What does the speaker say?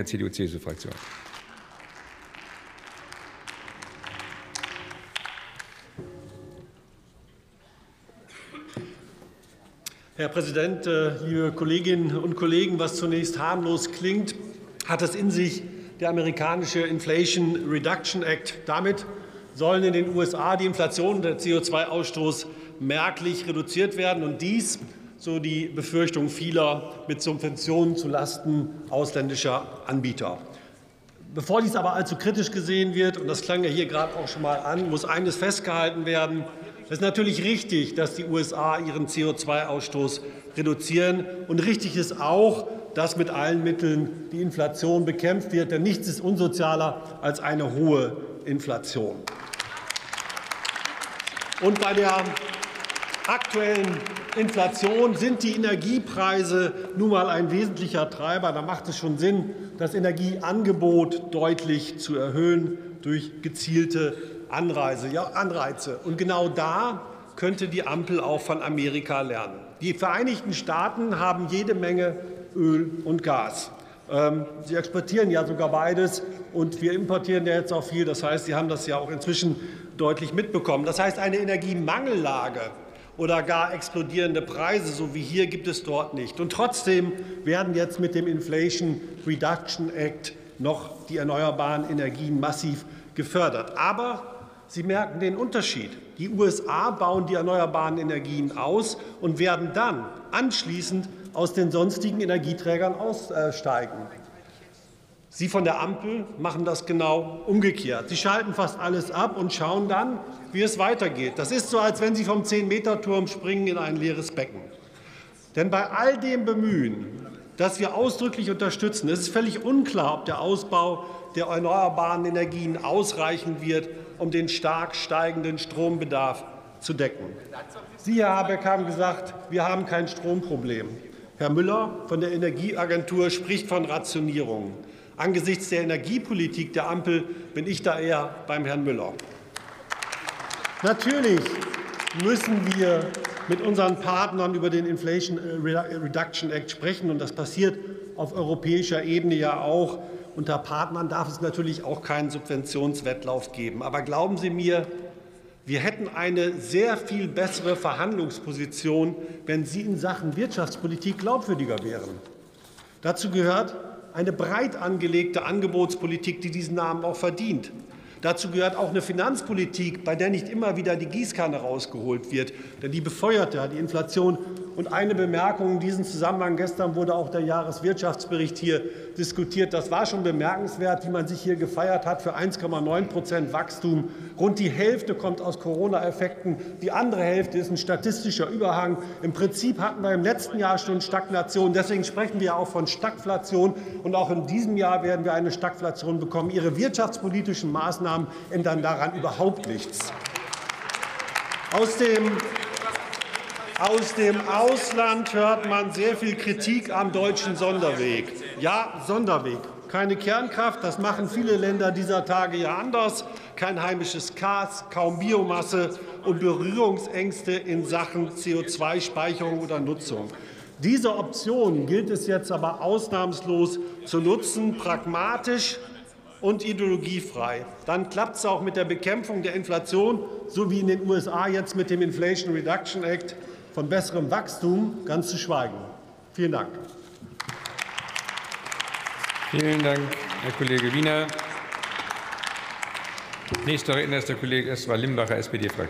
der CDU-CSU-Fraktion. Herr Präsident, äh, liebe Kolleginnen und Kollegen! Was zunächst harmlos klingt, hat es in sich der amerikanische Inflation Reduction Act. Damit sollen in den USA die Inflation und der CO2-Ausstoß merklich reduziert werden, und dies, so die Befürchtung vieler, mit Subventionen zulasten ausländischer Anbieter. Bevor dies aber allzu kritisch gesehen wird, und das klang ja hier gerade auch schon mal an, muss eines festgehalten werden. Es ist natürlich richtig, dass die USA ihren CO2-Ausstoß reduzieren. Und richtig ist auch, dass mit allen Mitteln die Inflation bekämpft wird. Denn nichts ist unsozialer als eine hohe Inflation. Und bei der aktuellen Inflation sind die Energiepreise nun mal ein wesentlicher Treiber. Da macht es schon Sinn, das Energieangebot deutlich zu erhöhen durch gezielte Anreise, ja, Anreize. Und genau da könnte die Ampel auch von Amerika lernen. Die Vereinigten Staaten haben jede Menge Öl und Gas. Ähm, sie exportieren ja sogar beides, und wir importieren ja jetzt auch viel. Das heißt, Sie haben das ja auch inzwischen deutlich mitbekommen. Das heißt, eine Energiemangellage oder gar explodierende Preise, so wie hier, gibt es dort nicht. Und trotzdem werden jetzt mit dem Inflation Reduction Act noch die erneuerbaren Energien massiv gefördert. Aber Sie merken den Unterschied. Die USA bauen die erneuerbaren Energien aus und werden dann anschließend aus den sonstigen Energieträgern aussteigen. Sie von der Ampel machen das genau umgekehrt. Sie schalten fast alles ab und schauen dann, wie es weitergeht. Das ist so, als wenn Sie vom 10-Meter-Turm springen in ein leeres Becken. Denn bei all dem Bemühen, das wir ausdrücklich unterstützen, ist es völlig unklar, ob der Ausbau der erneuerbaren Energien ausreichen wird, um den stark steigenden Strombedarf zu decken. Sie, Herr Habeck, haben gesagt, wir haben kein Stromproblem. Herr Müller von der Energieagentur spricht von Rationierung. Angesichts der Energiepolitik der Ampel bin ich da eher beim Herrn Müller. Natürlich müssen wir mit unseren Partnern über den Inflation Reduction Act sprechen, und das passiert auf europäischer Ebene ja auch. Unter Partnern darf es natürlich auch keinen Subventionswettlauf geben. Aber glauben Sie mir, wir hätten eine sehr viel bessere Verhandlungsposition, wenn Sie in Sachen Wirtschaftspolitik glaubwürdiger wären. Dazu gehört eine breit angelegte Angebotspolitik, die diesen Namen auch verdient. Dazu gehört auch eine Finanzpolitik, bei der nicht immer wieder die Gießkanne rausgeholt wird, denn die befeuert ja die Inflation. Und eine Bemerkung in diesem Zusammenhang. Gestern wurde auch der Jahreswirtschaftsbericht hier diskutiert. Das war schon bemerkenswert, wie man sich hier gefeiert hat für 1,9% Wachstum. Rund die Hälfte kommt aus Corona-Effekten. Die andere Hälfte ist ein statistischer Überhang. Im Prinzip hatten wir im letzten Jahr schon Stagnation. Deswegen sprechen wir auch von Stagflation. Und auch in diesem Jahr werden wir eine Stagflation bekommen. Ihre wirtschaftspolitischen Maßnahmen ändern daran überhaupt nichts. Aus dem aus dem Ausland hört man sehr viel Kritik am deutschen Sonderweg. Ja, Sonderweg. Keine Kernkraft, das machen viele Länder dieser Tage ja anders. Kein heimisches Gas, kaum Biomasse und Berührungsängste in Sachen CO2-Speicherung oder Nutzung. Diese Option gilt es jetzt aber ausnahmslos zu nutzen, pragmatisch und ideologiefrei. Dann klappt es auch mit der Bekämpfung der Inflation, so wie in den USA jetzt mit dem Inflation Reduction Act, von besserem Wachstum ganz zu schweigen. Vielen Dank. Vielen Dank, Herr Kollege Wiener. Nächster Redner ist der Kollege Estwar Limbacher, SPD-Fraktion.